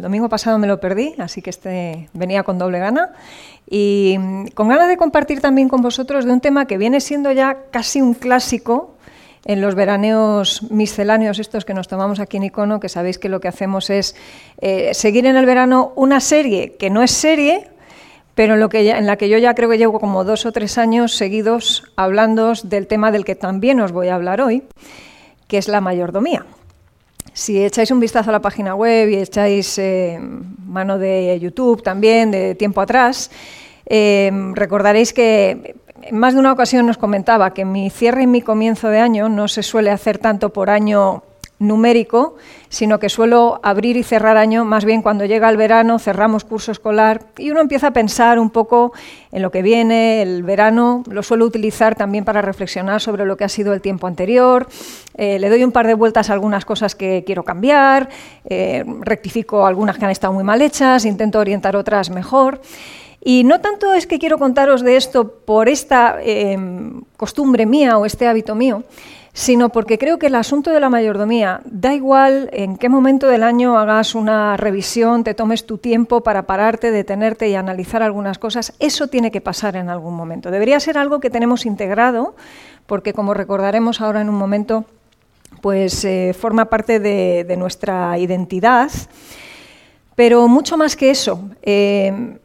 El domingo pasado me lo perdí, así que este venía con doble gana. Y con ganas de compartir también con vosotros de un tema que viene siendo ya casi un clásico en los veraneos misceláneos estos que nos tomamos aquí en Icono, que sabéis que lo que hacemos es eh, seguir en el verano una serie que no es serie, pero en, en la que yo ya creo que llevo como dos o tres años seguidos hablando del tema del que también os voy a hablar hoy, que es la mayordomía. Si echáis un vistazo a la página web y echáis eh, mano de YouTube también, de tiempo atrás, eh, recordaréis que en más de una ocasión nos comentaba que mi cierre y mi comienzo de año no se suele hacer tanto por año numérico, sino que suelo abrir y cerrar año, más bien cuando llega el verano cerramos curso escolar y uno empieza a pensar un poco en lo que viene, el verano lo suelo utilizar también para reflexionar sobre lo que ha sido el tiempo anterior, eh, le doy un par de vueltas a algunas cosas que quiero cambiar, eh, rectifico algunas que han estado muy mal hechas, intento orientar otras mejor. Y no tanto es que quiero contaros de esto por esta eh, costumbre mía o este hábito mío, sino porque creo que el asunto de la mayordomía, da igual en qué momento del año hagas una revisión, te tomes tu tiempo para pararte, detenerte y analizar algunas cosas, eso tiene que pasar en algún momento. Debería ser algo que tenemos integrado, porque como recordaremos ahora en un momento, pues eh, forma parte de, nuestra identidad. Pero mucho más que eso, eh,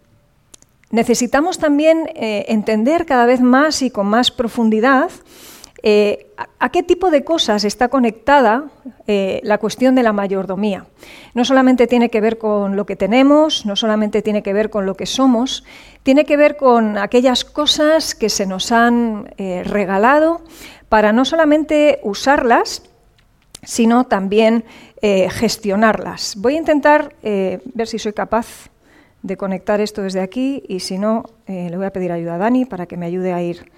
necesitamos también eh, entender cada vez más y con más profundidad eh, ¿A qué tipo de cosas está conectada eh, la cuestión de la mayordomía? No solamente tiene que ver con lo que tenemos, no solamente tiene que ver con lo que somos, tiene que ver con aquellas cosas que se nos han eh, regalado para no solamente usarlas, sino también gestionarlas. Voy a intentar ver si soy capaz de conectar esto desde aquí y si no, le voy a pedir ayuda a Dani para que me ayude a ir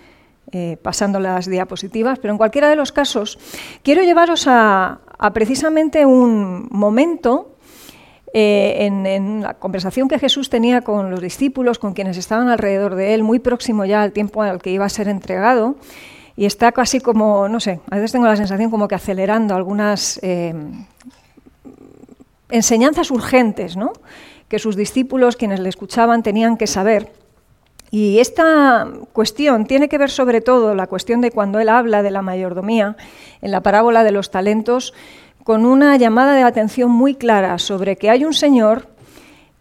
eh, pasando las diapositivas, pero en cualquiera de los casos, quiero llevaros a, precisamente un momento eh, en, la conversación que Jesús tenía con los discípulos, con quienes estaban alrededor de él, muy próximo ya al tiempo al que iba a ser entregado, y está casi como, no sé, a veces tengo la sensación como que acelerando algunas eh, enseñanzas urgentes, ¿no? que sus discípulos, quienes le escuchaban, tenían que saber y esta cuestión tiene que ver sobre todo, la cuestión de cuando él habla de la mayordomía, en la parábola de los talentos, con una llamada de atención muy clara sobre que hay un Señor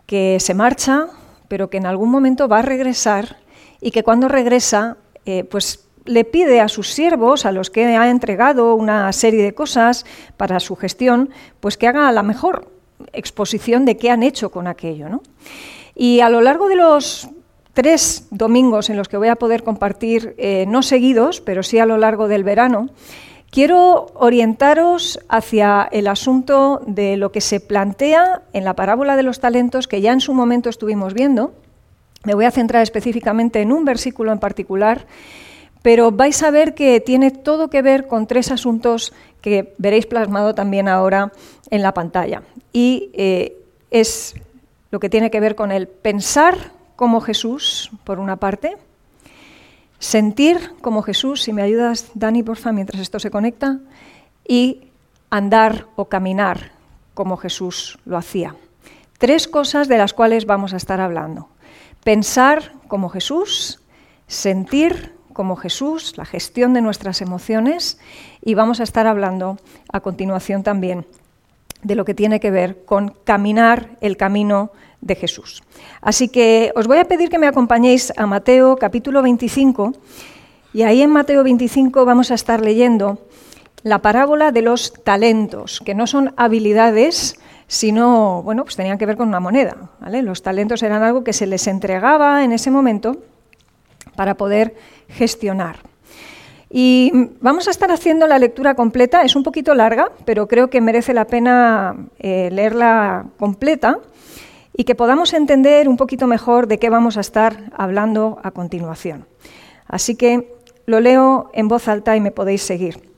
que se marcha, pero que en algún momento va a regresar y que cuando regresa, eh, pues le pide a sus siervos, a los que ha entregado una serie de cosas para su gestión, pues que haga la mejor exposición de qué han hecho con aquello. ¿no? Y a lo largo de los tres domingos en los que voy a poder compartir, eh, no seguidos, pero sí a lo largo del verano, quiero orientaros hacia el asunto de lo que se plantea en la parábola de los talentos que ya en su momento estuvimos viendo. Me voy a centrar específicamente en un versículo en particular, pero vais a ver que tiene todo que ver con tres asuntos que veréis plasmado también ahora en la pantalla. Y eh, es lo que tiene que ver con el pensar como Jesús, por una parte, sentir como Jesús, si me ayudas, Dani, porfa, mientras esto se conecta, y andar o caminar como Jesús lo hacía. Tres cosas de las cuales vamos a estar hablando. Pensar como Jesús, sentir como Jesús, la gestión de nuestras emociones, y vamos a estar hablando a continuación también de lo que tiene que ver con caminar el camino de Jesús. Así que os voy a pedir que me acompañéis a Mateo capítulo 25 y ahí en Mateo 25 vamos a estar leyendo la parábola de los talentos, que no son habilidades, sino, bueno, pues tenían que ver con una moneda. Los talentos eran algo que se les entregaba en ese momento para poder gestionar. Y vamos a estar haciendo la lectura completa, es un poquito larga, pero creo que merece la pena eh, leerla completa. Y que podamos entender un poquito mejor de qué vamos a estar hablando a continuación. Así que lo leo en voz alta y me podéis seguir.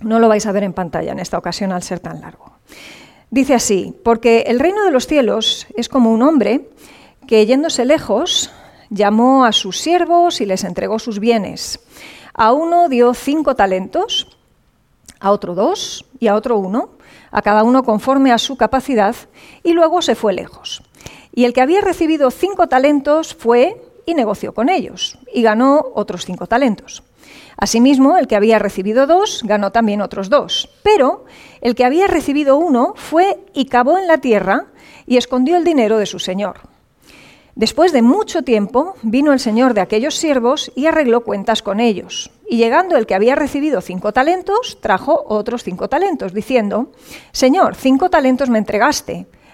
No lo vais a ver en pantalla en esta ocasión al ser tan largo. Dice así, porque el reino de los cielos es como un hombre que yéndose lejos llamó a sus siervos y les entregó sus bienes. A uno dio cinco talentos, a otro dos y a otro uno, a cada uno conforme a su capacidad, y luego se fue lejos. Y el que había recibido cinco talentos fue y negoció con ellos, y ganó otros cinco talentos. Asimismo, el que había recibido dos ganó también otros dos. Pero el que había recibido uno fue y cavó en la tierra y escondió el dinero de su señor. Después de mucho tiempo vino el señor de aquellos siervos y arregló cuentas con ellos. Y llegando el que había recibido cinco talentos, trajo otros cinco talentos, diciendo, Señor, cinco talentos me entregaste.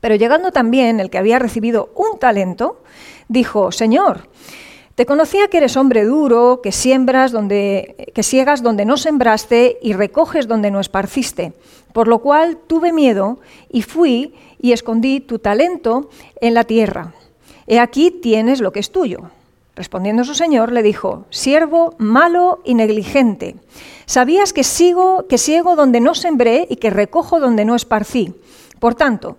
Pero llegando también el que había recibido un talento, dijo, Señor, te conocía que eres hombre duro, que siembras donde que siegas donde no sembraste y recoges donde no esparciste. Por lo cual tuve miedo y fui y escondí tu talento en la tierra. He aquí tienes lo que es tuyo. Respondiendo su señor, le dijo, siervo malo y negligente, sabías que sigo, que ciego donde no sembré y que recojo donde no esparcí. Por tanto,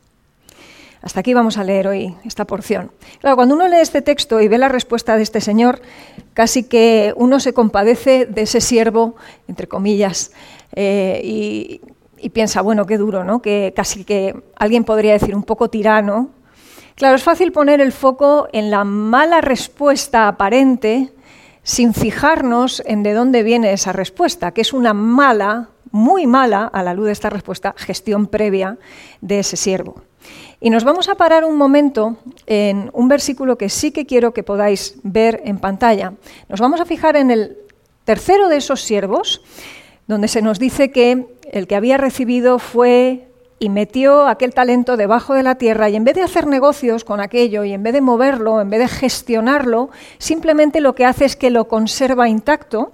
Hasta aquí vamos a leer hoy esta porción. Claro, cuando uno lee este texto y ve la respuesta de este señor, casi que uno se compadece de ese siervo, entre comillas, eh, y, y, piensa, bueno, qué duro, ¿no? Que casi que alguien podría decir un poco tirano. Claro, es fácil poner el foco en la mala respuesta aparente sin fijarnos en de dónde viene esa respuesta, que es una mala, muy mala, a la luz de esta respuesta, gestión previa de ese siervo. Y nos vamos a parar un momento en un versículo que sí que quiero que podáis ver en pantalla. Nos vamos a fijar en el tercero de esos siervos, donde se nos dice que el que había recibido fue y metió aquel talento debajo de la tierra y en vez de hacer negocios con aquello y en vez de moverlo, en vez de gestionarlo, simplemente lo que hace es que lo conserva intacto,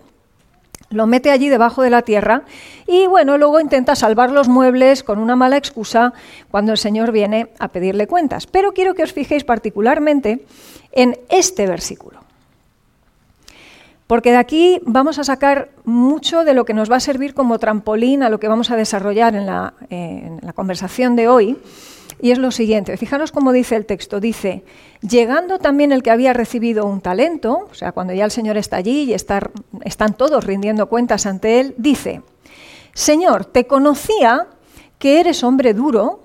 lo mete allí debajo de la tierra y bueno, luego intenta salvar los muebles con una mala excusa cuando el Señor viene a pedirle cuentas. Pero quiero que os fijéis particularmente en este versículo porque de aquí vamos a sacar mucho de lo que nos va a servir como trampolín a lo que vamos a desarrollar en la, conversación de hoy. Y es lo siguiente, fijaros cómo dice el texto, dice, llegando también el que había recibido un talento, o sea, cuando ya el Señor está allí y están todos rindiendo cuentas ante él, dice, Señor, te conocía que eres hombre duro,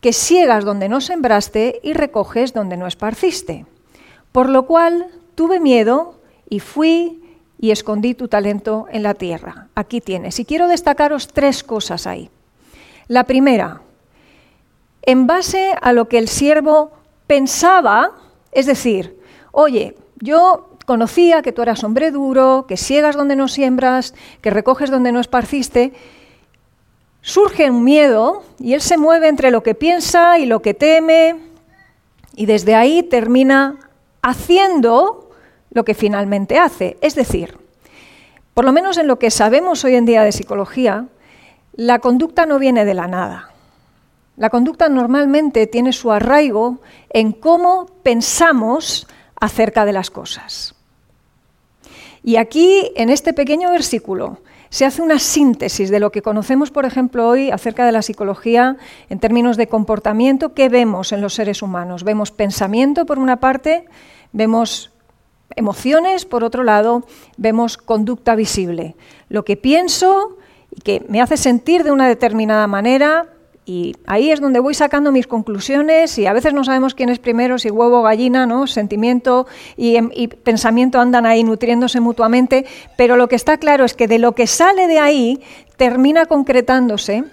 que ciegas donde no sembraste y recoges donde no esparciste. Por lo cual tuve miedo y fui y escondí tu talento en la tierra. Aquí tienes. Y quiero destacaros tres cosas ahí. La primera, en base a lo que el siervo pensaba, es decir, oye, yo conocía que tú eras hombre duro, que ciegas donde no siembras, que recoges donde no esparciste, surge un miedo y él se mueve entre lo que piensa y lo que teme y desde ahí termina haciendo lo que finalmente hace. Es decir, por lo menos en lo que sabemos hoy en día de psicología, la conducta no viene de la nada. La conducta normalmente tiene su arraigo en cómo pensamos acerca de las cosas. Y aquí, en este pequeño versículo, se hace una síntesis de lo que conocemos, por ejemplo, hoy acerca de la psicología en términos de comportamiento que vemos en los seres humanos. Vemos pensamiento, por una parte, vemos emociones, por otro lado, vemos conducta visible. Lo que pienso y que me hace sentir de una determinada manera, y ahí es donde voy sacando mis conclusiones y a veces no sabemos quién es primero, si huevo o gallina, ¿no? Sentimiento y, em, y, pensamiento andan ahí nutriéndose mutuamente, pero lo que está claro es que de lo que sale de ahí termina concretándose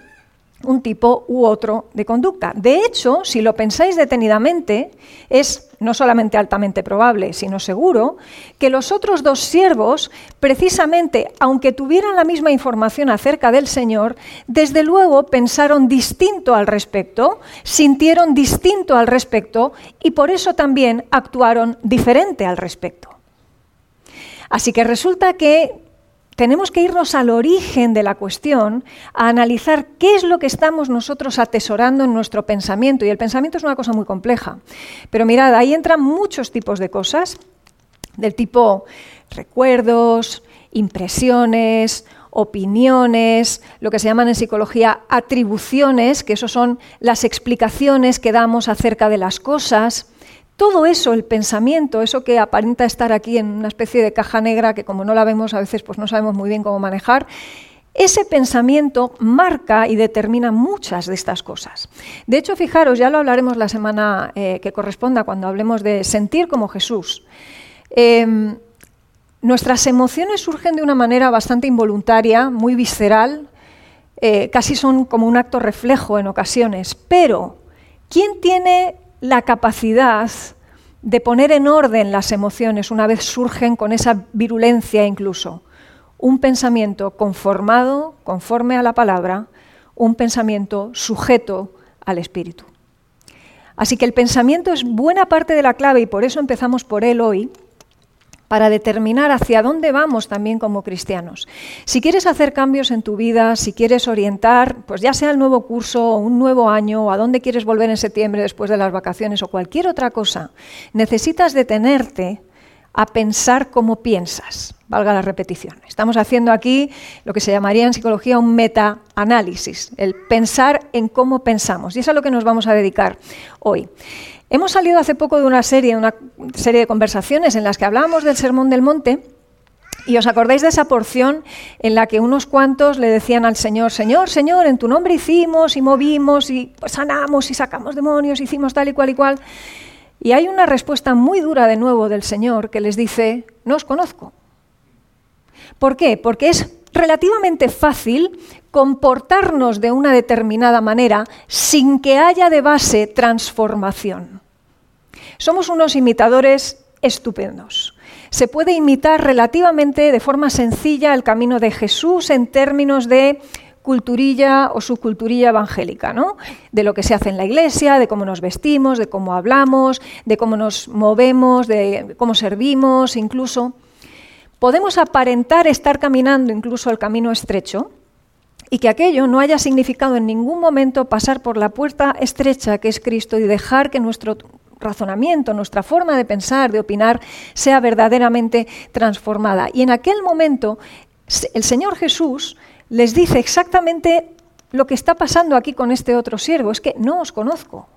un tipo u otro de conducta. De hecho, si lo pensáis detenidamente, es no solamente altamente probable, sino seguro, que los otros dos siervos, precisamente, aunque tuvieran la misma información acerca del Señor, desde luego pensaron distinto al respecto, sintieron distinto al respecto y por eso también actuaron diferente al respecto. Así que resulta que tenemos que irnos al origen de la cuestión, a analizar qué es lo que estamos nosotros atesorando en nuestro pensamiento. Y el pensamiento es una cosa muy compleja. Pero mirad, ahí entran muchos tipos de cosas, del tipo recuerdos, impresiones, opiniones, lo que se llaman en psicología atribuciones, que eso son las explicaciones que damos acerca de las cosas, todo eso, el pensamiento, eso que aparenta estar aquí en una especie de caja negra que como no la vemos a veces pues no sabemos muy bien cómo manejar, ese pensamiento marca y determina muchas de estas cosas. De hecho, fijaros, ya lo hablaremos la semana eh, que corresponda cuando hablemos de sentir como Jesús. Em, nuestras emociones surgen de una manera bastante involuntaria, muy visceral, eh, casi son como un acto reflejo en ocasiones, pero ¿quién tiene la capacidad de poner en orden las emociones una vez surgen con esa virulencia incluso. Un pensamiento conformado, conforme a la palabra, un pensamiento sujeto al espíritu. Así que el pensamiento es buena parte de la clave y por eso empezamos por él hoy, para determinar hacia dónde vamos también como cristianos. Si quieres hacer cambios en tu vida, si quieres orientar, pues ya sea el nuevo curso o un nuevo año o a dónde quieres volver en septiembre después de las vacaciones o cualquier otra cosa, necesitas detenerte a pensar como piensas, valga la repetición. Estamos haciendo aquí lo que se llamaría en psicología un meta-análisis, el pensar en cómo pensamos. Y es a lo que nos vamos a dedicar hoy. Hemos salido hace poco de una serie, una serie de conversaciones en las que hablábamos del Sermón del Monte. Y os acordáis de esa porción en la que unos cuantos le decían al Señor, Señor, Señor, en tu nombre hicimos y movimos y sanamos y sacamos demonios, hicimos tal y cual y cual. Y hay una respuesta muy dura de nuevo del Señor que les dice, no os conozco. ¿Por qué? Porque es relativamente fácil comportarnos de una determinada manera sin que haya de base transformación. Somos unos imitadores estupendos. Se puede imitar relativamente de forma sencilla el camino de Jesús en términos de culturilla o subculturilla evangélica, ¿no? De lo que se hace en la iglesia, de cómo nos vestimos, de cómo hablamos, de cómo nos movemos, de cómo servimos, incluso. Podemos aparentar estar caminando incluso el camino estrecho y que aquello no haya significado en ningún momento pasar por la puerta estrecha que es Cristo y dejar que nuestro razonamiento, nuestra forma de pensar, de opinar, sea verdaderamente transformada. Y en aquel momento el Señor Jesús les dice exactamente lo que está pasando aquí con este otro siervo, es que no os conozco.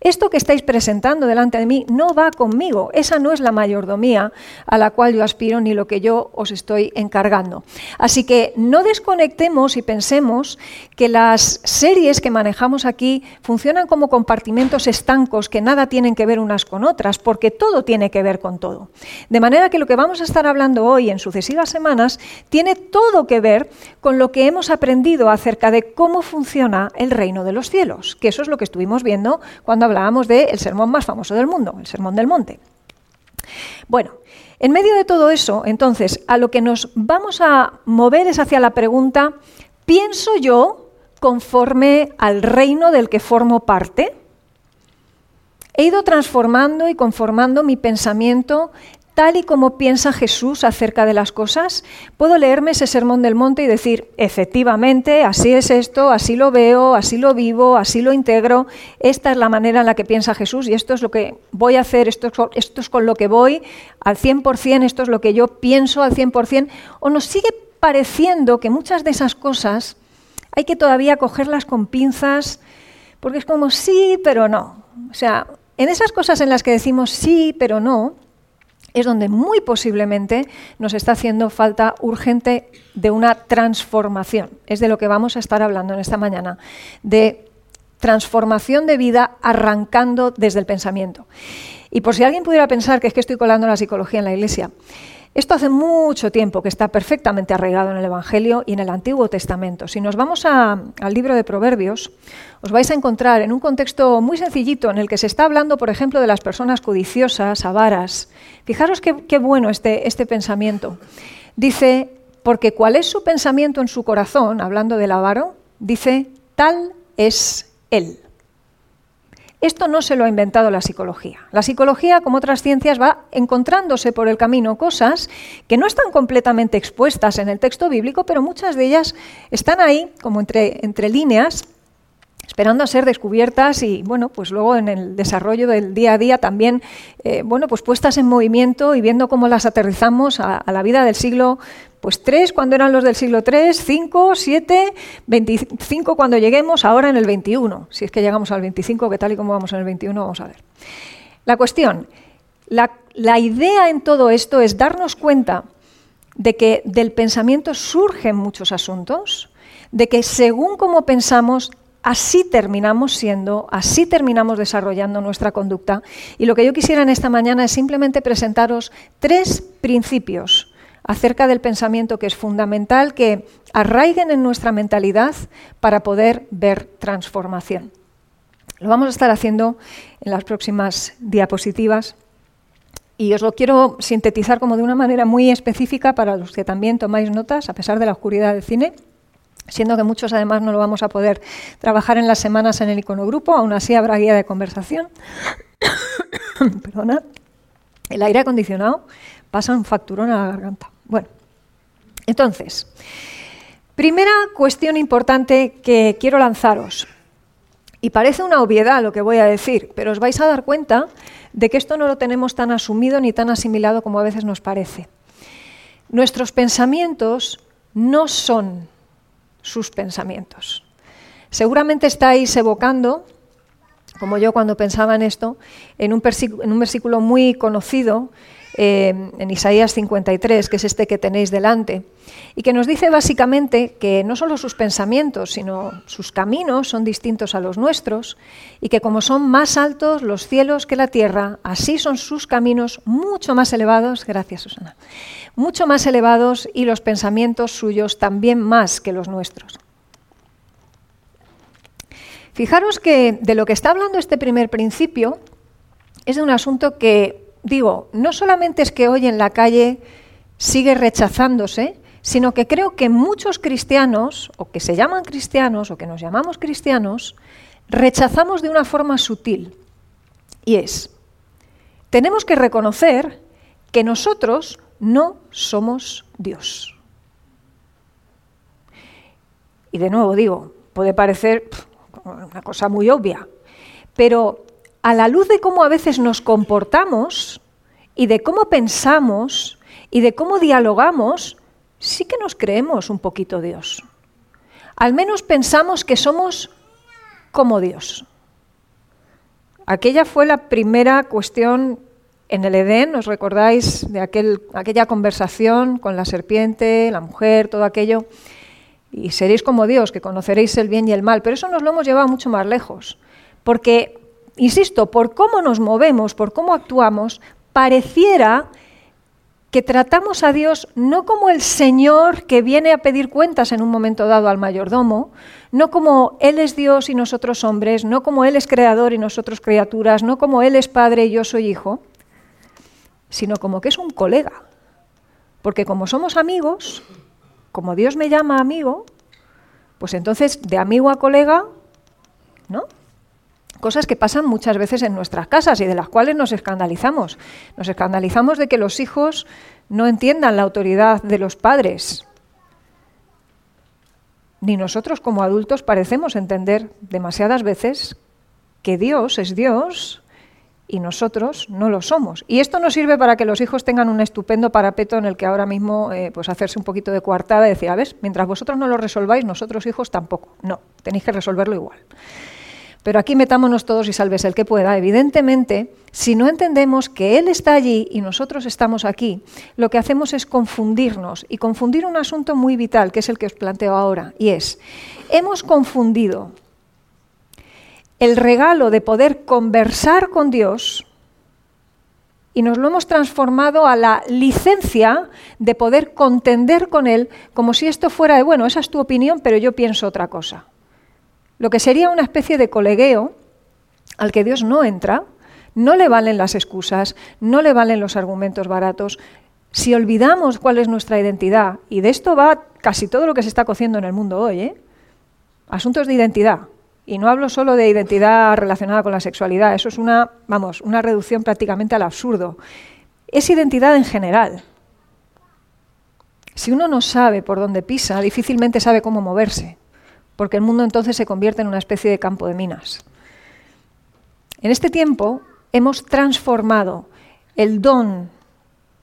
Esto que estáis presentando delante de mí no va conmigo. Esa no es la mayordomía a la cual yo aspiro ni lo que yo os estoy encargando. Así que no desconectemos y pensemos que las series que manejamos aquí funcionan como compartimentos estancos que nada tienen que ver unas con otras, porque todo tiene que ver con todo. De manera que lo que vamos a estar hablando hoy en sucesivas semanas tiene todo que ver con lo que hemos aprendido acerca de cómo funciona el reino de los cielos, que eso es lo que estuvimos viendo cuando hablábamos del sermón más famoso del mundo, el Sermón del Monte. Bueno, en medio de todo eso, entonces, a lo que nos vamos a mover es hacia la pregunta, ¿pienso yo conforme al reino del que formo parte? He ido transformando y conformando mi pensamiento tal y como piensa Jesús acerca de las cosas, puedo leerme ese sermón del monte y decir, efectivamente, así es esto, así lo veo, así lo vivo, así lo integro, esta es la manera en la que piensa Jesús y esto es lo que voy a hacer, esto es, con lo que voy al 100%, esto es lo que yo pienso al 100%, o nos sigue pareciendo que muchas de esas cosas hay que todavía cogerlas con pinzas, porque es como sí, pero no. O sea, en esas cosas en las que decimos sí, pero no, es donde muy posiblemente nos está haciendo falta urgente de una transformación. Es de lo que vamos a estar hablando en esta mañana, de transformación de vida arrancando desde el pensamiento. Y por si alguien pudiera pensar que es que estoy colando la psicología en la iglesia, esto hace mucho tiempo que está perfectamente arraigado en el Evangelio y en el Antiguo Testamento. Si nos vamos al libro de Proverbios, os vais a encontrar en un contexto muy sencillito en el que se está hablando, por ejemplo, de las personas codiciosas, avaras. Fijaros qué, bueno este, este pensamiento. Dice, porque cuál es su pensamiento en su corazón, hablando del avaro, dice, tal es él. Esto no se lo ha inventado la psicología. La psicología, como otras ciencias, va encontrándose por el camino cosas que no están completamente expuestas en el texto bíblico, pero muchas de ellas están ahí, como entre, líneas, esperando a ser descubiertas y bueno, pues luego en el desarrollo del día a día también, eh, bueno, pues puestas en movimiento y viendo cómo las aterrizamos a, a la vida del siglo pues tres cuando eran los del siglo III, cinco, siete, veinticinco cuando lleguemos, ahora en el 21. Si es que llegamos al 25, que tal y como vamos en el 21, vamos a ver. La cuestión, la, la idea en todo esto es darnos cuenta de que del pensamiento surgen muchos asuntos, de que según como pensamos, así terminamos siendo, así terminamos desarrollando nuestra conducta. Y lo que yo quisiera en esta mañana es simplemente presentaros tres principios acerca del pensamiento que es fundamental que arraiguen en nuestra mentalidad para poder ver transformación. Lo vamos a estar haciendo en las próximas diapositivas y os lo quiero sintetizar como de una manera muy específica para los que también tomáis notas, a pesar de la oscuridad del cine, siendo que muchos además no lo vamos a poder trabajar en las semanas en el iconogrupo, aún así habrá guía de conversación. Perdona. El aire acondicionado pasa un facturón a la garganta. Bueno, entonces, primera cuestión importante que quiero lanzaros. Y parece una obviedad lo que voy a decir, pero os vais a dar cuenta de que esto no lo tenemos tan asumido ni tan asimilado como a veces nos parece. Nuestros pensamientos no son sus pensamientos. Seguramente estáis evocando, como yo cuando pensaba en esto, en un, en un versículo muy conocido eh, en Isaías 53, que es este que tenéis delante, y que nos dice básicamente que no solo sus pensamientos, sino sus caminos son distintos a los nuestros, y que como son más altos los cielos que la tierra, así son sus caminos mucho más elevados, gracias Susana, mucho más elevados y los pensamientos suyos también más que los nuestros. Fijaros que de lo que está hablando este primer principio es de un asunto que digo, no solamente es que hoy en la calle sigue rechazándose, sino que creo que muchos cristianos, o que se llaman cristianos, o que nos llamamos cristianos, rechazamos de una forma sutil. Y es, tenemos que reconocer que nosotros no somos Dios. Y de nuevo digo, puede parecer una cosa muy obvia, pero a la luz de cómo a veces nos comportamos y de cómo pensamos y de cómo dialogamos, sí que nos creemos un poquito Dios. Al menos pensamos que somos como Dios. Aquella fue la primera cuestión en el Edén, ¿os recordáis de aquel, aquella conversación con la serpiente, la mujer, todo aquello? Y seréis como Dios, que conoceréis el bien y el mal. Pero eso nos lo hemos llevado mucho más lejos. Porque insisto, por cómo nos movemos, por cómo actuamos, pareciera que tratamos a Dios no como el Señor que viene a pedir cuentas en un momento dado al mayordomo, no como Él es Dios y nosotros hombres, no como Él es creador y nosotros criaturas, no como Él es padre y yo soy hijo, sino como que es un colega. Porque como somos amigos, como Dios me llama amigo, pues entonces de amigo a colega, ¿no? Cosas que pasan muchas veces en nuestras casas y de las cuales nos escandalizamos. Nos escandalizamos de que los hijos no entiendan la autoridad de los padres. Ni nosotros como adultos parecemos entender demasiadas veces que Dios es Dios y nosotros no lo somos. Y esto nos sirve para que los hijos tengan un estupendo parapeto en el que ahora mismo eh, pues hacerse un poquito de coartada y decir, a ver, mientras vosotros no lo resolváis, nosotros hijos tampoco. No, tenéis que resolverlo igual. Pero aquí metámonos todos y salves el que pueda. Evidentemente, si no entendemos que Él está allí y nosotros estamos aquí, lo que hacemos es confundirnos y confundir un asunto muy vital, que es el que os planteo ahora, y es, hemos confundido el regalo de poder conversar con Dios y nos lo hemos transformado a la licencia de poder contender con Él como si esto fuera de, bueno, esa es tu opinión, pero yo pienso otra cosa lo que sería una especie de colegueo al que Dios no entra, no le valen las excusas, no le valen los argumentos baratos. Si olvidamos cuál es nuestra identidad, y de esto va casi todo lo que se está cociendo en el mundo hoy, ¿eh? asuntos de identidad, y no hablo solo de identidad relacionada con la sexualidad, eso es una, vamos, una reducción prácticamente al absurdo. Es identidad en general. Si uno no sabe por dónde pisa, difícilmente sabe cómo moverse porque el mundo entonces se convierte en una especie de campo de minas. En este tiempo hemos transformado el don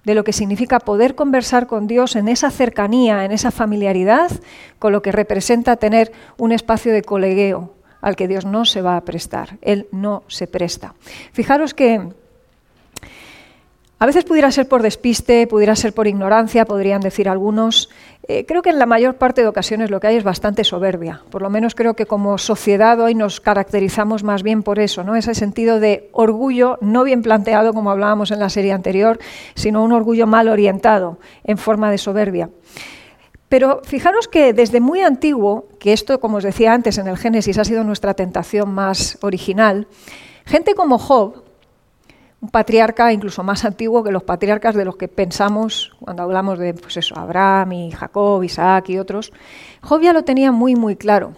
de lo que significa poder conversar con Dios en esa cercanía, en esa familiaridad, con lo que representa tener un espacio de colegueo al que Dios no se va a prestar. Él no se presta. Fijaros que a veces pudiera ser por despiste, pudiera ser por ignorancia, podrían decir algunos. Eh, creo que en la mayor parte de ocasiones lo que hay es bastante soberbia. Por lo menos creo que como sociedad hoy nos caracterizamos más bien por eso, ¿no? Ese sentido de orgullo no bien planteado como hablábamos en la serie anterior, sino un orgullo mal orientado en forma de soberbia. Pero fijaros que desde muy antiguo, que esto, como os decía antes en el Génesis, ha sido nuestra tentación más original, gente como Job, un patriarca incluso más antiguo que los patriarcas de los que pensamos cuando hablamos de pues eso, Abraham y Jacob, Isaac y otros. Job ya lo tenía muy, muy claro.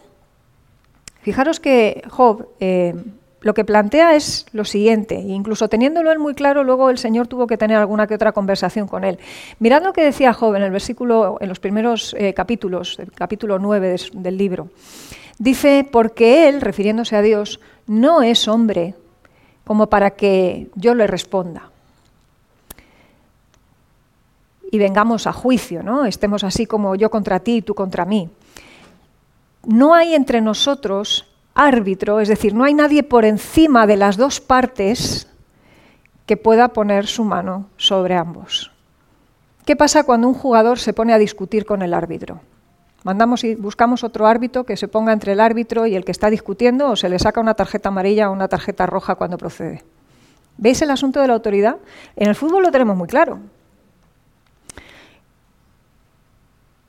Fijaros que Job eh, lo que plantea es lo siguiente, e incluso teniéndolo él muy claro, luego el Señor tuvo que tener alguna que otra conversación con él. Mirad lo que decía Job en el versículo, en los primeros eh, capítulos, el capítulo 9 del libro. Dice, porque él, refiriéndose a Dios, no es hombre como para que yo le responda. Y vengamos a juicio, ¿no? Estemos así como yo contra ti y tú contra mí. No hay entre nosotros árbitro, es decir, no hay nadie por encima de las dos partes que pueda poner su mano sobre ambos. ¿Qué pasa cuando un jugador se pone a discutir con el árbitro? Mandamos y buscamos otro árbitro que se ponga entre el árbitro y el que está discutiendo o se le saca una tarjeta amarilla o una tarjeta roja cuando procede. ¿Veis el asunto de la autoridad? En el fútbol lo tenemos muy claro.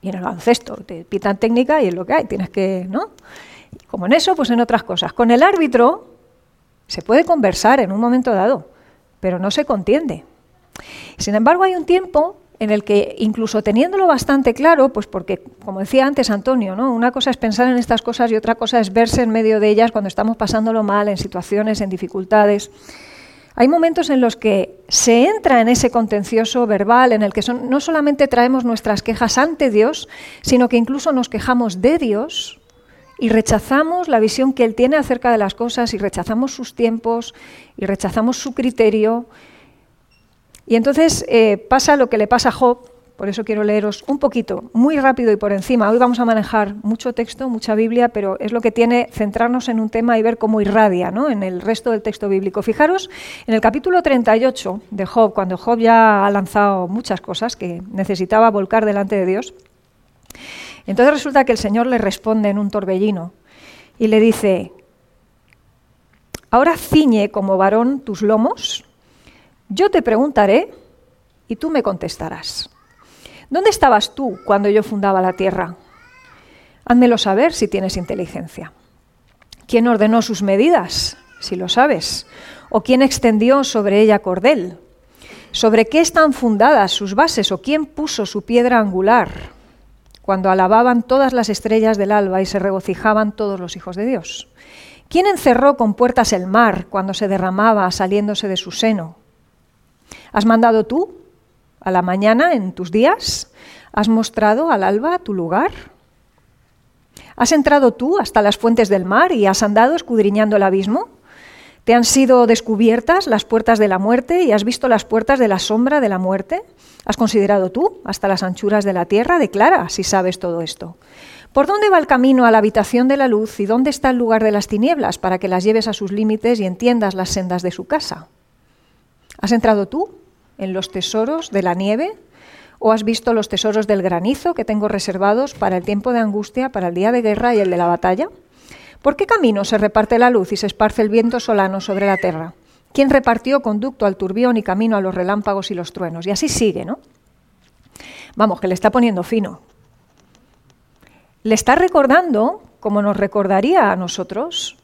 Y en el baloncesto te pitan técnica y es lo que hay, tienes que, ¿no? Como en eso, pues en otras cosas. Con el árbitro se puede conversar en un momento dado, pero no se contiende. Sin embargo, hay un tiempo en el que incluso teniéndolo bastante claro, pues porque, como decía antes Antonio, ¿no? una cosa es pensar en estas cosas y otra cosa es verse en medio de ellas cuando estamos pasándolo mal, en situaciones, en dificultades. Hay momentos en los que se entra en ese contencioso verbal en el que no solamente traemos nuestras quejas ante Dios, sino que incluso nos quejamos de Dios y rechazamos la visión que Él tiene acerca de las cosas y rechazamos sus tiempos y rechazamos su criterio y entonces eh, pasa lo que le pasa a Job, por eso quiero leeros un poquito, muy rápido y por encima. Hoy vamos a manejar mucho texto, mucha Biblia, pero es lo que tiene centrarnos en un tema y ver cómo irradia ¿no? en el resto del texto bíblico. Fijaros en el capítulo 38 de Job, cuando Job ya ha lanzado muchas cosas que necesitaba volcar delante de Dios. Entonces resulta que el Señor le responde en un torbellino y le dice, ahora ciñe como varón tus lomos yo te preguntaré y tú me contestarás. ¿Dónde estabas tú cuando yo fundaba la tierra? Házmelo saber si tienes inteligencia. ¿Quién ordenó sus medidas? Si lo sabes. ¿O quién extendió sobre ella cordel? ¿Sobre qué están fundadas sus bases? ¿O quién puso su piedra angular? Cuando alababan todas las estrellas del alba y se regocijaban todos los hijos de Dios. ¿Quién encerró con puertas el mar cuando se derramaba saliéndose de su seno? ¿Has mandado tú a la mañana en tus días? ¿Has mostrado al alba tu lugar? ¿Has entrado tú hasta las fuentes del mar y has andado escudriñando el abismo? ¿Te han sido descubiertas las puertas de la muerte y has visto las puertas de la sombra de la muerte? ¿Has considerado tú hasta las anchuras de la tierra? Declara si sabes todo esto. ¿Por dónde va el camino a la habitación de la luz y dónde está el lugar de las tinieblas para que las lleves a sus límites y entiendas las sendas de su casa? ¿Has entrado tú en los tesoros de la nieve o has visto los tesoros del granizo que tengo reservados para el tiempo de angustia, para el día de guerra y el de la batalla? ¿Por qué camino se reparte la luz y se esparce el viento solano sobre la tierra? ¿Quién repartió conducto al turbión y camino a los relámpagos y los truenos? Y así sigue, ¿no? Vamos, que le está poniendo fino. Le está recordando, como nos recordaría a nosotros,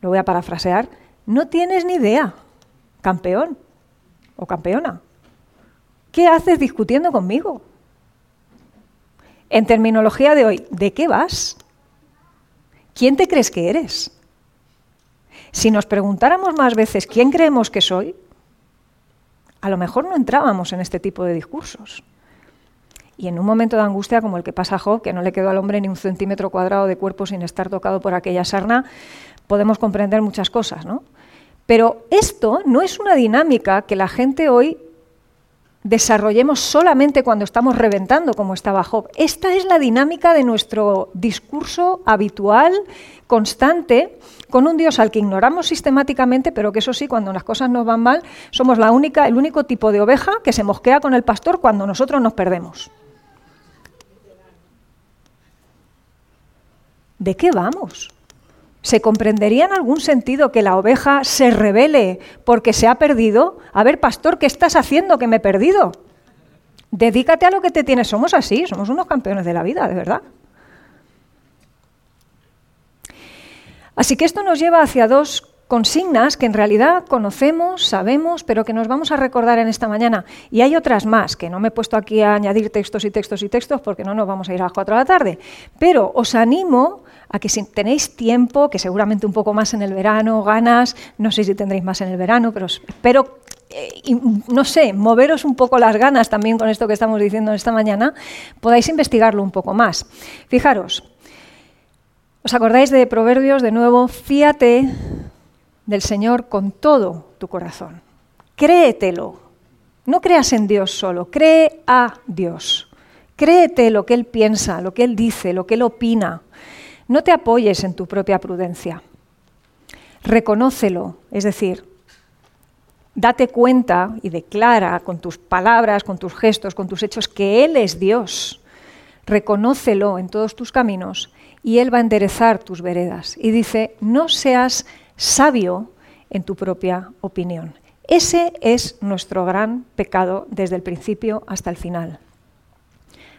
lo voy a parafrasear, no tienes ni idea, campeón o campeona. ¿Qué haces discutiendo conmigo? En terminología de hoy, ¿de qué vas? ¿quién te crees que eres? Si nos preguntáramos más veces quién creemos que soy, a lo mejor no entrábamos en este tipo de discursos. Y en un momento de angustia como el que pasa Job, que no le quedó al hombre ni un centímetro cuadrado de cuerpo sin estar tocado por aquella sarna, podemos comprender muchas cosas, ¿no? Pero esto no es una dinámica que la gente hoy desarrollemos solamente cuando estamos reventando, como estaba Job. Esta es la dinámica de nuestro discurso habitual, constante, con un Dios al que ignoramos sistemáticamente, pero que eso sí, cuando las cosas nos van mal, somos la única, el único tipo de oveja que se mosquea con el pastor cuando nosotros nos perdemos. ¿De qué vamos? ¿Se comprendería en algún sentido que la oveja se revele porque se ha perdido? A ver, pastor, ¿qué estás haciendo que me he perdido? Dedícate a lo que te tienes. Somos así, somos unos campeones de la vida, de verdad. Así que esto nos lleva hacia dos consignas que en realidad conocemos, sabemos, pero que nos vamos a recordar en esta mañana. Y hay otras más, que no me he puesto aquí a añadir textos y textos y textos porque no nos vamos a ir a las 4 de la tarde. Pero os animo a que si tenéis tiempo, que seguramente un poco más en el verano, ganas, no sé si tendréis más en el verano, pero eh, no sé, moveros un poco las ganas también con esto que estamos diciendo esta mañana, podáis investigarlo un poco más. Fijaros, ¿os acordáis de Proverbios de nuevo? Fíate del Señor con todo tu corazón. Créetelo. No creas en Dios solo, cree a Dios. Créete lo que Él piensa, lo que Él dice, lo que Él opina. No te apoyes en tu propia prudencia. Reconócelo, es decir, date cuenta y declara con tus palabras, con tus gestos, con tus hechos que Él es Dios. Reconócelo en todos tus caminos y Él va a enderezar tus veredas. Y dice, no seas sabio en tu propia opinión. Ese es nuestro gran pecado desde el principio hasta el final.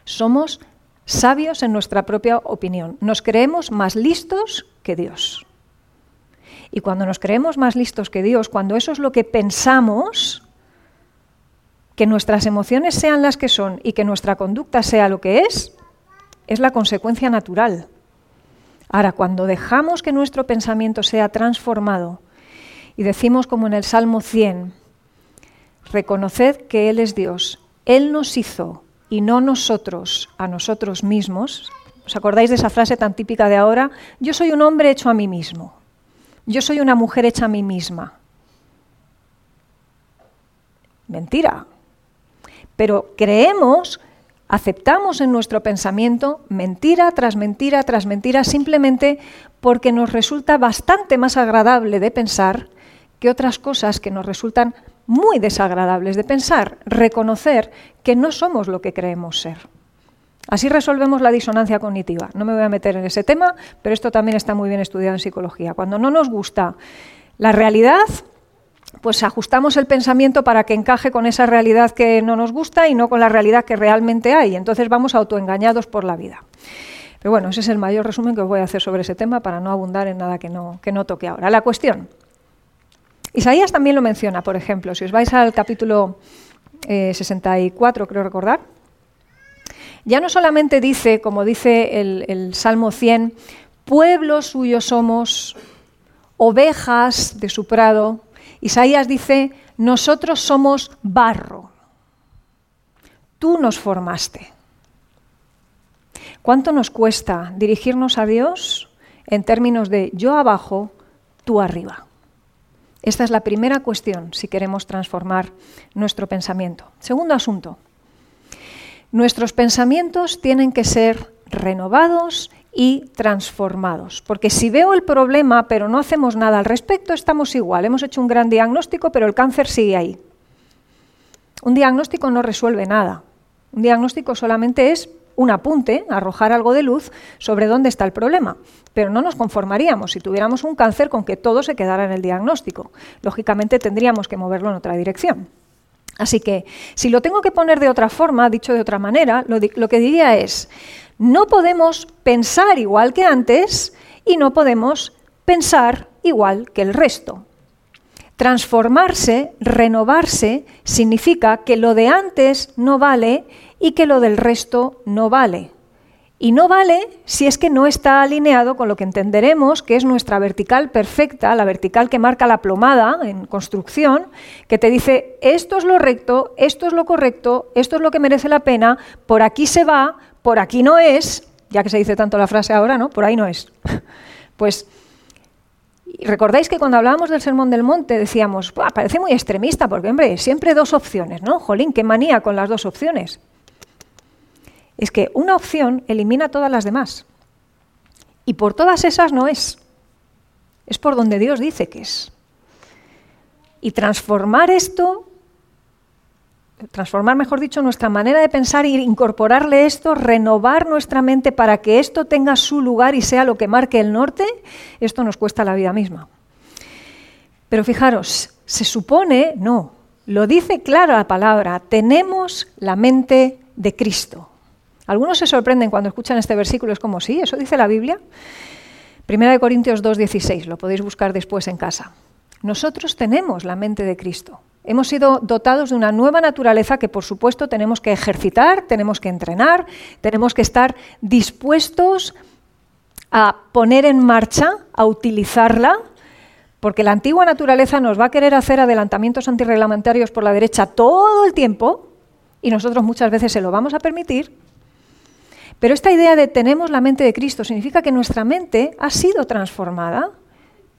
Somos sabios en nuestra propia opinión. Nos creemos más listos que Dios. Y cuando nos creemos más listos que Dios, cuando eso es lo que pensamos, que nuestras emociones sean las que son y que nuestra conducta sea lo que es, es la consecuencia natural. Ahora, cuando dejamos que nuestro pensamiento sea transformado y decimos como en el Salmo 100, reconoced que Él es Dios, Él nos hizo y no nosotros a nosotros mismos. ¿Os acordáis de esa frase tan típica de ahora? Yo soy un hombre hecho a mí mismo. Yo soy una mujer hecha a mí misma. Mentira. Pero creemos, aceptamos en nuestro pensamiento mentira tras mentira tras mentira simplemente porque nos resulta bastante más agradable de pensar que otras cosas que nos resultan muy desagradables de pensar, reconocer que no somos lo que creemos ser. Así resolvemos la disonancia cognitiva. No me voy a meter en ese tema, pero esto también está muy bien estudiado en psicología. Cuando no nos gusta la realidad, pues ajustamos el pensamiento para que encaje con esa realidad que no nos gusta y no con la realidad que realmente hay. Entonces vamos autoengañados por la vida. Pero bueno, ese es el mayor resumen que os voy a hacer sobre ese tema para no abundar en nada que no, que no toque ahora. La cuestión. Isaías también lo menciona, por ejemplo, si os vais al capítulo 64, eh, creo recordar, ya no solamente dice, como dice el, Salmo 100, pueblo suyo somos, ovejas de su prado, Isaías dice, nosotros somos barro, tú nos formaste. ¿Cuánto nos cuesta dirigirnos a Dios en términos de yo abajo, tú arriba? Esta es la primera cuestión si queremos transformar nuestro pensamiento. Segundo asunto. Nuestros pensamientos tienen que ser renovados y transformados. Porque si veo el problema pero no hacemos nada al respecto, estamos igual. Hemos hecho un gran diagnóstico, pero el cáncer sigue ahí. Un diagnóstico no resuelve nada. Un diagnóstico solamente es un apunte, arrojar algo de luz sobre dónde está el problema. Pero no nos conformaríamos si tuviéramos un cáncer con que todo se quedara en el diagnóstico. Lógicamente tendríamos que moverlo en otra dirección. Así que, si lo tengo que poner de otra forma, dicho de otra manera, lo, lo que diría es, no podemos pensar igual que antes y no podemos pensar igual que el resto. Transformarse, renovarse, significa que lo de antes no vale y que lo del resto no vale. Y no vale si es que no está alineado con lo que entenderemos que es nuestra vertical perfecta, la vertical que marca la plomada en construcción, que te dice esto es lo recto, esto es lo correcto, esto es lo que merece la pena, por aquí se va, por aquí no es, ya que se dice tanto la frase ahora, ¿no? Por ahí no es. Pues recordáis que cuando hablábamos del Sermón del Monte decíamos, parece muy extremista, porque hombre, siempre dos opciones, ¿no? Jolín, qué manía con las dos opciones es que una opción elimina todas las demás. Y por todas esas no es. Es por donde Dios dice que es. Y transformar esto, transformar, mejor dicho, nuestra manera de pensar e incorporarle esto, renovar nuestra mente para que esto tenga su lugar y sea lo que marque el norte, esto nos cuesta la vida misma. Pero fijaros, se supone, no, lo dice clara la palabra, tenemos la mente de Cristo. Algunos se sorprenden cuando escuchan este versículo, es como, sí, eso dice la Biblia. Primera de Corintios 2.16, lo podéis buscar después en casa. Nosotros tenemos la mente de Cristo. Hemos sido dotados de una nueva naturaleza que, por supuesto, tenemos que ejercitar, tenemos que entrenar, tenemos que estar dispuestos a poner en marcha, a utilizarla, porque la antigua naturaleza nos va a querer hacer adelantamientos antirreglamentarios por la derecha todo el tiempo, y nosotros muchas veces se lo vamos a permitir, pero esta idea de tenemos la mente de Cristo significa que nuestra mente ha sido transformada,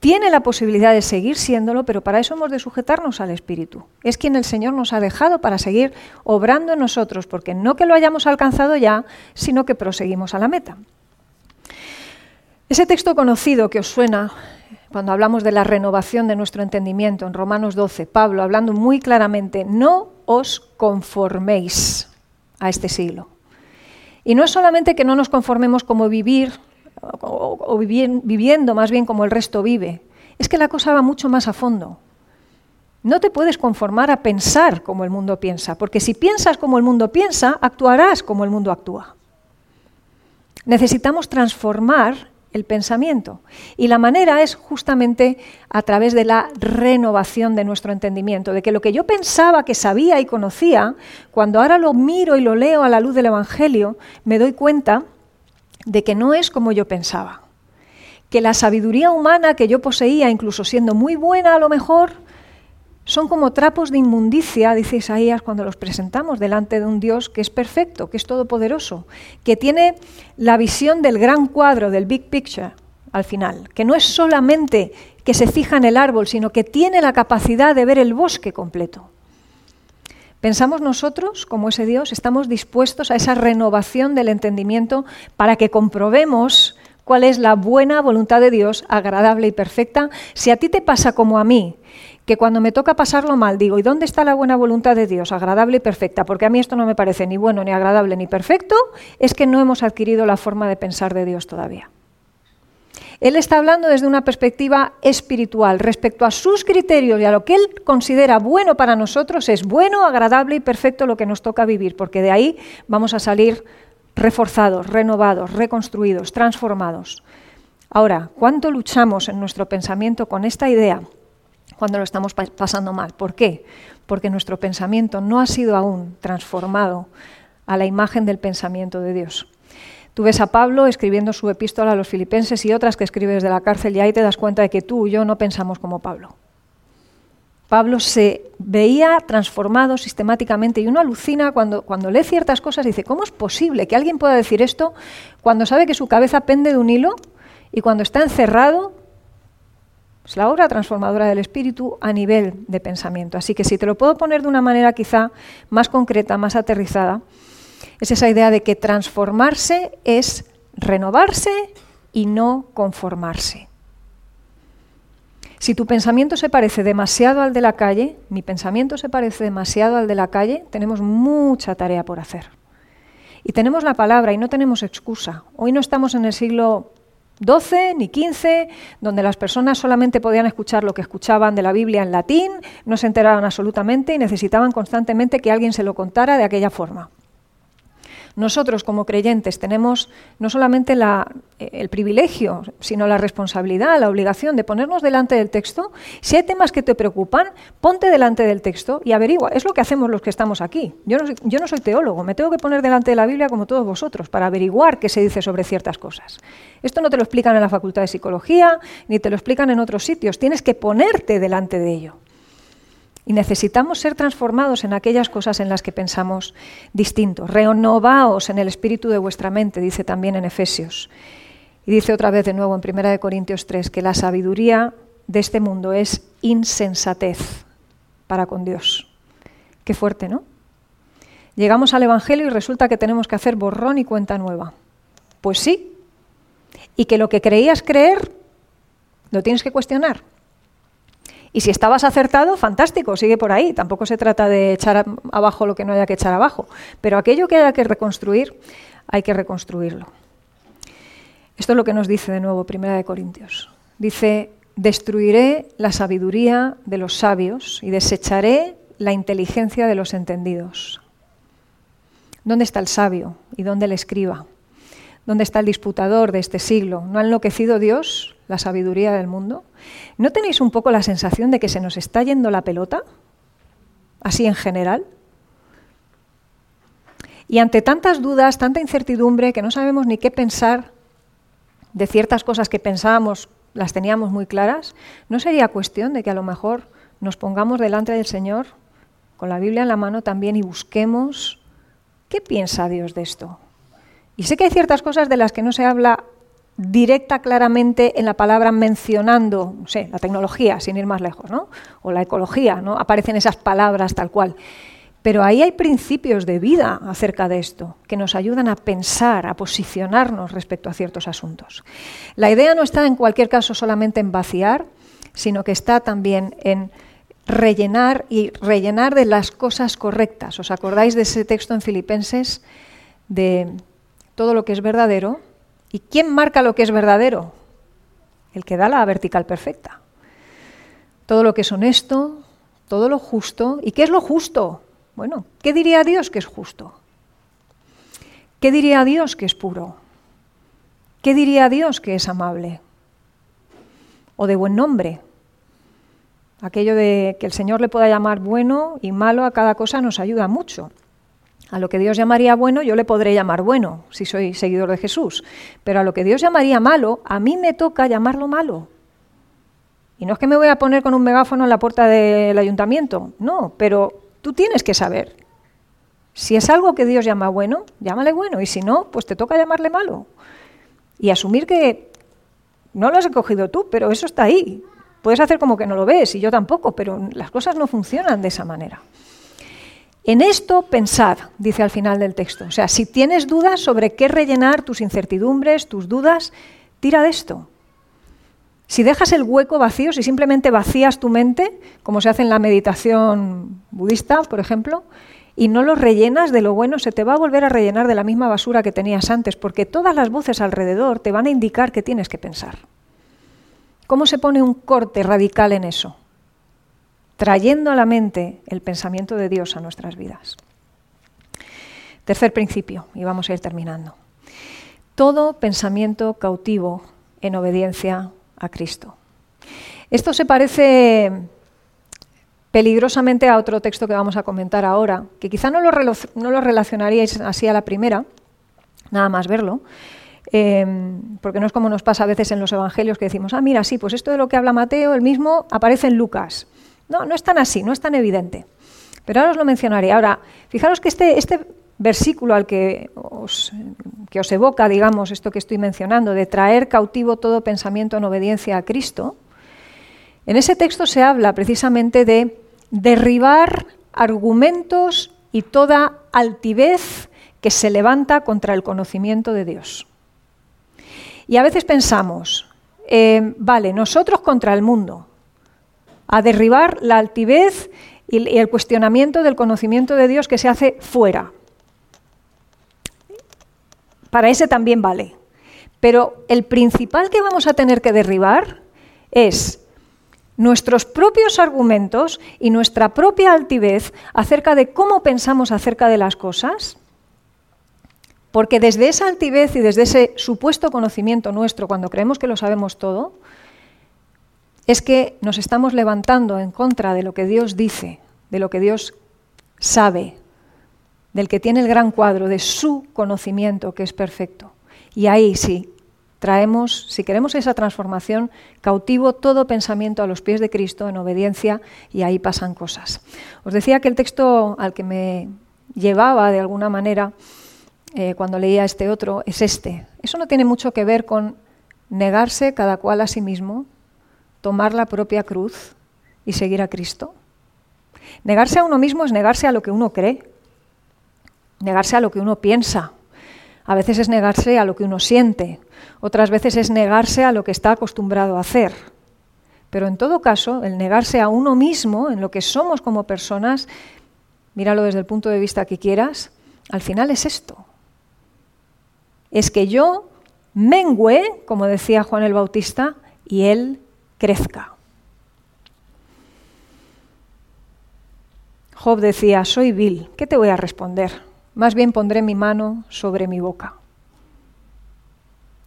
tiene la posibilidad de seguir siéndolo, pero para eso hemos de sujetarnos al Espíritu. Es quien el Señor nos ha dejado para seguir obrando en nosotros, porque no que lo hayamos alcanzado ya, sino que proseguimos a la meta. Ese texto conocido que os suena cuando hablamos de la renovación de nuestro entendimiento en Romanos 12, Pablo hablando muy claramente, no os conforméis a este siglo. Y no es solamente que no nos conformemos como vivir o, viviendo más bien como el resto vive, es que la cosa va mucho más a fondo. No te puedes conformar a pensar como el mundo piensa, porque si piensas como el mundo piensa, actuarás como el mundo actúa. Necesitamos transformar el pensamiento. Y la manera es justamente a través de la renovación de nuestro entendimiento, de que lo que yo pensaba que sabía y conocía, cuando ahora lo miro y lo leo a la luz del Evangelio, me doy cuenta de que no es como yo pensaba. Que la sabiduría humana que yo poseía, incluso siendo muy buena a lo mejor, son como trapos de inmundicia, dice Isaías, cuando los presentamos delante de un Dios que es perfecto, que es todopoderoso, que tiene la visión del gran cuadro, del big picture, al final, que no es solamente que se fija en el árbol, sino que tiene la capacidad de ver el bosque completo. ¿Pensamos nosotros, como ese Dios, estamos dispuestos a esa renovación del entendimiento para que comprobemos cuál es la buena voluntad de Dios, agradable y perfecta? Si a ti te pasa como a mí, que cuando me toca pasarlo mal digo, ¿y dónde está la buena voluntad de Dios, agradable y perfecta? Porque a mí esto no me parece ni bueno, ni agradable, ni perfecto, es que no hemos adquirido la forma de pensar de Dios todavía. Él está hablando desde una perspectiva espiritual. Respecto a sus criterios y a lo que Él considera bueno para nosotros, es bueno, agradable y perfecto lo que nos toca vivir, porque de ahí vamos a salir reforzados, renovados, reconstruidos, transformados. Ahora, ¿cuánto luchamos en nuestro pensamiento con esta idea cuando lo estamos pasando mal. ¿Por qué? Porque nuestro pensamiento no ha sido aún transformado a la imagen del pensamiento de Dios. Tú ves a Pablo escribiendo su epístola a los filipenses y otras que escribe desde la cárcel y ahí te das cuenta de que tú y yo no pensamos como Pablo. Pablo se veía transformado sistemáticamente y uno alucina cuando, cuando lee ciertas cosas y dice, ¿cómo es posible que alguien pueda decir esto cuando sabe que su cabeza pende de un hilo y cuando está encerrado es la obra transformadora del espíritu a nivel de pensamiento. Así que si te lo puedo poner de una manera quizá más concreta, más aterrizada, Es esa idea de que transformarse es renovarse y no conformarse. Si tu pensamiento se parece demasiado al de la calle, mi pensamiento se parece demasiado al de la calle, tenemos mucha tarea por hacer. Y tenemos la palabra y no tenemos excusa. Hoy no estamos en el siglo XII ni XV, donde las personas solamente podían escuchar lo que escuchaban de la Biblia en latín, no se enteraban absolutamente y necesitaban constantemente que alguien se lo contara de aquella forma. Nosotros como creyentes tenemos no solamente el privilegio, sino la responsabilidad, la obligación de ponernos delante del texto. Si hay temas que te preocupan, ponte delante del texto y averigua. Es lo que hacemos los que estamos aquí. Yo no, soy teólogo, me tengo que poner delante de la Biblia como todos vosotros para averiguar qué se dice sobre ciertas cosas. Esto no te lo explican en la Facultad de Psicología, ni te lo explican en otros sitios. Tienes que ponerte delante de ello. Y necesitamos ser transformados en aquellas cosas en las que pensamos distinto. Renovaos en el espíritu de vuestra mente, dice también en Efesios. Y dice otra vez de nuevo en 1 Corintios 3 que la sabiduría de este mundo es insensatez para con Dios. Qué fuerte, ¿no? Llegamos al Evangelio y resulta que tenemos que hacer borrón y cuenta nueva. Pues sí. Y que lo que creías creer lo tienes que cuestionar. Y si estabas acertado, fantástico, sigue por ahí. Tampoco se trata de echar abajo lo que no haya que echar abajo. Pero aquello que haya que reconstruir, hay que reconstruirlo. Esto es lo que nos dice de nuevo Primera de Corintios. Dice, destruiré la sabiduría de los sabios y desecharé la inteligencia de los entendidos. ¿Dónde está el sabio y dónde el escriba? ¿Dónde está el disputador de este siglo? ¿No ha enloquecido Dios la sabiduría del mundo? ¿No tenéis un poco la sensación de que se nos está yendo la pelota? Así en general. Y ante tantas dudas, tanta incertidumbre, que no sabemos ni qué pensar de ciertas cosas que pensábamos, las teníamos muy claras, ¿no sería cuestión de que a lo mejor nos pongamos delante del Señor con la Biblia en la mano también y busquemos qué piensa Dios de esto? Y sé que hay ciertas cosas de las que no se habla directa claramente en la palabra mencionando, no sé, la tecnología, sin ir más lejos, ¿no? O la ecología, ¿no? Aparecen esas palabras tal cual. Pero ahí hay principios de vida acerca de esto que nos ayudan a pensar, a posicionarnos respecto a ciertos asuntos. La idea no está en cualquier caso solamente en vaciar, sino que está también en rellenar y rellenar de las cosas correctas. ¿Os acordáis de ese texto en Filipenses de todo lo que es verdadero. ¿Y quién marca lo que es verdadero? El que da la vertical perfecta. Todo lo que es honesto, todo lo justo. ¿Y qué es lo justo? Bueno, ¿qué diría Dios que es justo? ¿Qué diría Dios que es puro? ¿Qué diría Dios que es amable? O de buen nombre. Aquello de que el Señor le pueda llamar bueno y malo a cada cosa nos ayuda mucho. A lo que Dios llamaría bueno, yo le podré llamar bueno, si soy seguidor de Jesús. Pero a lo que Dios llamaría malo, a mí me toca llamarlo malo. Y no es que me voy a poner con un megáfono en la puerta del ayuntamiento, no, pero tú tienes que saber. Si es algo que Dios llama bueno, llámale bueno, y si no, pues te toca llamarle malo. Y asumir que no lo has escogido tú, pero eso está ahí. Puedes hacer como que no lo ves, y yo tampoco, pero las cosas no funcionan de esa manera. En esto pensad, dice al final del texto. O sea, si tienes dudas sobre qué rellenar tus incertidumbres, tus dudas, tira de esto. Si dejas el hueco vacío, si simplemente vacías tu mente, como se hace en la meditación budista, por ejemplo, y no lo rellenas de lo bueno, se te va a volver a rellenar de la misma basura que tenías antes, porque todas las voces alrededor te van a indicar que tienes que pensar. ¿Cómo se pone un corte radical en eso? Trayendo a la mente el pensamiento de Dios a nuestras vidas. Tercer principio, y vamos a ir terminando. Todo pensamiento cautivo en obediencia a Cristo. Esto se parece peligrosamente a otro texto que vamos a comentar ahora, que quizá no lo, relacionaríais así a la primera, nada más verlo, em, porque no es como nos pasa a veces en los evangelios que decimos, ah, mira, sí, pues esto de lo que habla Mateo, el mismo, aparece en Lucas. No, no es tan así, no es tan evidente. Pero ahora os lo mencionaré. Ahora, fijaros que este, este versículo al que os, que os evoca, digamos, esto que estoy mencionando, de traer cautivo todo pensamiento en obediencia a Cristo, en ese texto se habla precisamente de derribar argumentos y toda altivez que se levanta contra el conocimiento de Dios. Y a veces pensamos, eh, vale, nosotros contra el mundo, a derribar la altivez y el cuestionamiento del conocimiento de Dios que se hace fuera. Para ese también vale. Pero el principal que vamos a tener que derribar es nuestros propios argumentos y nuestra propia altivez acerca de cómo pensamos acerca de las cosas, porque desde esa altivez y desde ese supuesto conocimiento nuestro, cuando creemos que lo sabemos todo, es que nos estamos levantando en contra de lo que Dios dice, de lo que Dios sabe, del que tiene el gran cuadro, de su conocimiento que es perfecto. Y ahí sí, traemos, si queremos esa transformación, cautivo todo pensamiento a los pies de Cristo en obediencia y ahí pasan cosas. Os decía que el texto al que me llevaba de alguna manera eh, cuando leía este otro es este. Eso no tiene mucho que ver con negarse cada cual a sí mismo, tomar la propia cruz y seguir a Cristo. Negarse a uno mismo es negarse a lo que uno cree, negarse a lo que uno piensa, a veces es negarse a lo que uno siente, otras veces es negarse a lo que está acostumbrado a hacer. Pero en todo caso, el negarse a uno mismo, en lo que somos como personas, míralo desde el punto de vista que quieras, al final es esto. Es que yo mengüe, como decía Juan el Bautista, y él crezca. Job decía, soy vil, ¿qué te voy a responder? Más bien pondré mi mano sobre mi boca.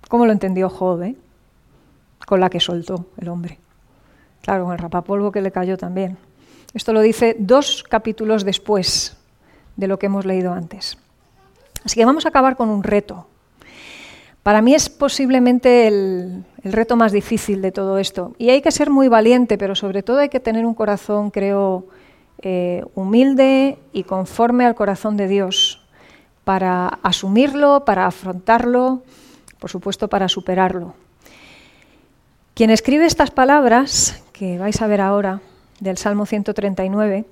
¿Cómo lo entendió Job? Eh? Con la que soltó el hombre. Claro, con el rapapolvo que le cayó también. Esto lo dice dos capítulos después de lo que hemos leído antes. Así que vamos a acabar con un reto. Para mí es posiblemente el, el, reto más difícil de todo esto. Y hay que ser muy valiente, pero sobre todo hay que tener un corazón, creo, eh, humilde y conforme al corazón de Dios para asumirlo, para afrontarlo, por supuesto para superarlo. Quien escribe estas palabras, que vais a ver ahora, del Salmo 139,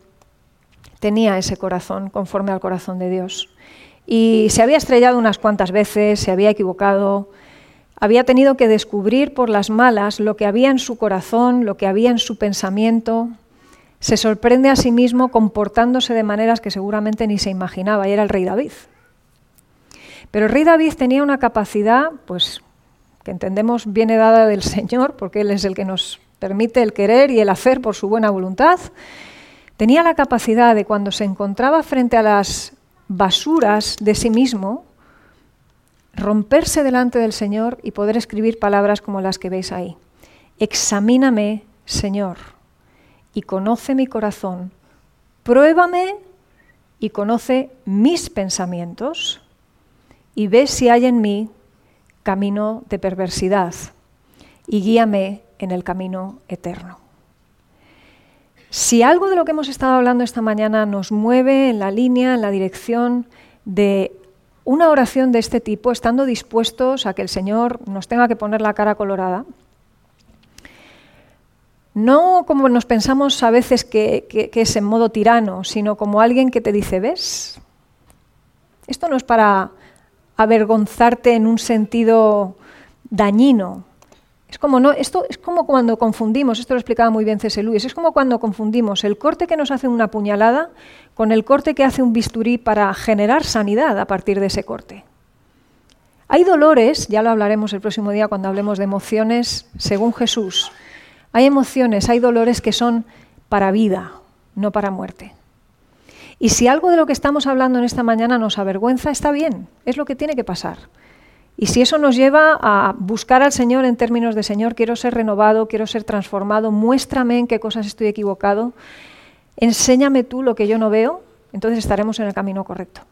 tenía ese corazón conforme al corazón de Dios. Y se había estrellado unas cuantas veces, se había equivocado, había tenido que descubrir por las malas lo que había en su corazón, lo que había en su pensamiento, se sorprende a sí mismo comportándose de maneras que seguramente ni se imaginaba, y era el rey David. Pero el rey David tenía una capacidad, pues, que entendemos viene dada del Señor, porque Él es el que nos permite el querer y el hacer por su buena voluntad. Tenía la capacidad de cuando se encontraba frente a las basuras de sí mismo, romperse delante del Señor y poder escribir palabras como las que veis ahí. Examíname, Señor y conoce mi corazón. Pruébame y conoce mis pensamientos y ve si hay en mí camino de perversidad y guíame en el camino eterno. Si algo de lo que hemos estado hablando esta mañana nos mueve en la línea, en la dirección de una oración de este tipo, estando dispuestos a que el Señor nos tenga que poner la cara colorada, no como nos pensamos a veces que, es en modo tirano, sino como alguien que te dice, ¿ves? Esto no es para avergonzarte en un sentido dañino. Es como, no, esto es como cuando confundimos, esto lo explicaba muy bien C.S. Lewis, es como cuando confundimos el corte que nos hace una puñalada con el corte que hace un bisturí para generar sanidad a partir de ese corte. Hay dolores, ya lo hablaremos el próximo día cuando hablemos de emociones según Jesús, hay emociones, hay dolores que son para vida, no para muerte. Y si algo de lo que estamos hablando en esta mañana nos avergüenza, está bien, es lo que tiene que pasar. Y si eso nos lleva a buscar al Señor en términos de Señor, quiero ser renovado, quiero ser transformado, muéstrame en qué cosas estoy equivocado, enséñame tú lo que yo no veo, entonces estaremos en el camino correcto.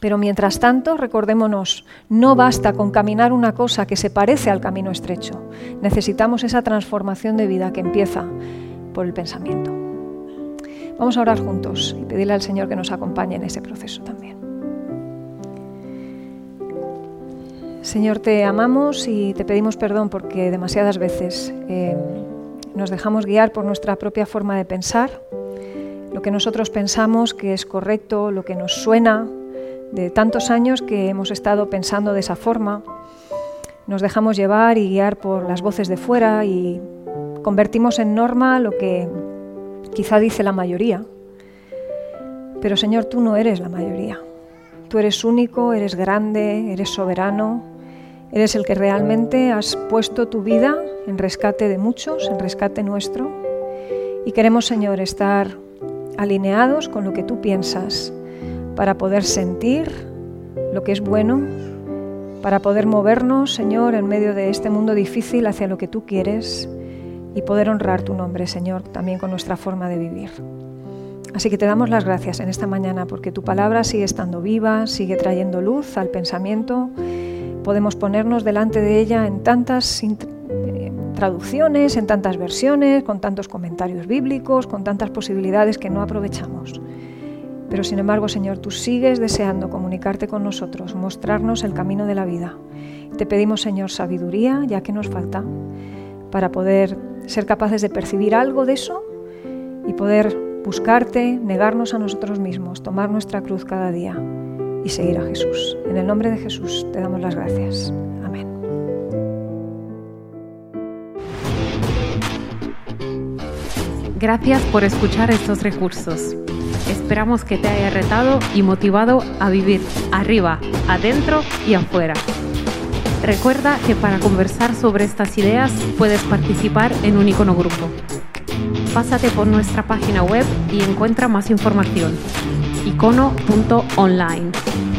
Pero mientras tanto, recordémonos, no basta con caminar una cosa que se parece al camino estrecho. Necesitamos esa transformación de vida que empieza por el pensamiento. Vamos a orar juntos y pedirle al Señor que nos acompañe en ese proceso también. Señor, te amamos y te pedimos perdón porque demasiadas veces eh, nos dejamos guiar por nuestra propia forma de pensar, lo que nosotros pensamos que es correcto, lo que nos suena, de tantos años que hemos estado pensando de esa forma, nos dejamos llevar y guiar por las voces de fuera y convertimos en norma lo que quizá dice la mayoría. Pero Señor, tú no eres la mayoría. Tú eres único, eres grande, eres soberano, eres el que realmente has puesto tu vida en rescate de muchos, en rescate nuestro. Y queremos, Señor, estar alineados con lo que tú piensas para poder sentir lo que es bueno, para poder movernos, Señor, en medio de este mundo difícil hacia lo que tú quieres y poder honrar tu nombre, Señor, también con nuestra forma de vivir. Así que te damos las gracias en esta mañana porque tu palabra sigue estando viva, sigue trayendo luz al pensamiento. Podemos ponernos delante de ella en tantas eh, traducciones, en tantas versiones, con tantos comentarios bíblicos, con tantas posibilidades que no aprovechamos. Pero sin embargo, Señor, tú sigues deseando comunicarte con nosotros, mostrarnos el camino de la vida. Te pedimos, Señor, sabiduría, ya que nos falta, para poder ser capaces de percibir algo de eso y poder buscarte, negarnos a nosotros mismos, tomar nuestra cruz cada día y seguir a Jesús. En el nombre de Jesús te damos las gracias. Amén. Gracias por escuchar estos recursos. Esperamos que te haya retado y motivado a vivir arriba, adentro y afuera. Recuerda que para conversar sobre estas ideas puedes participar en un icono grupo. Pásate por nuestra página web y encuentra más información icono.online.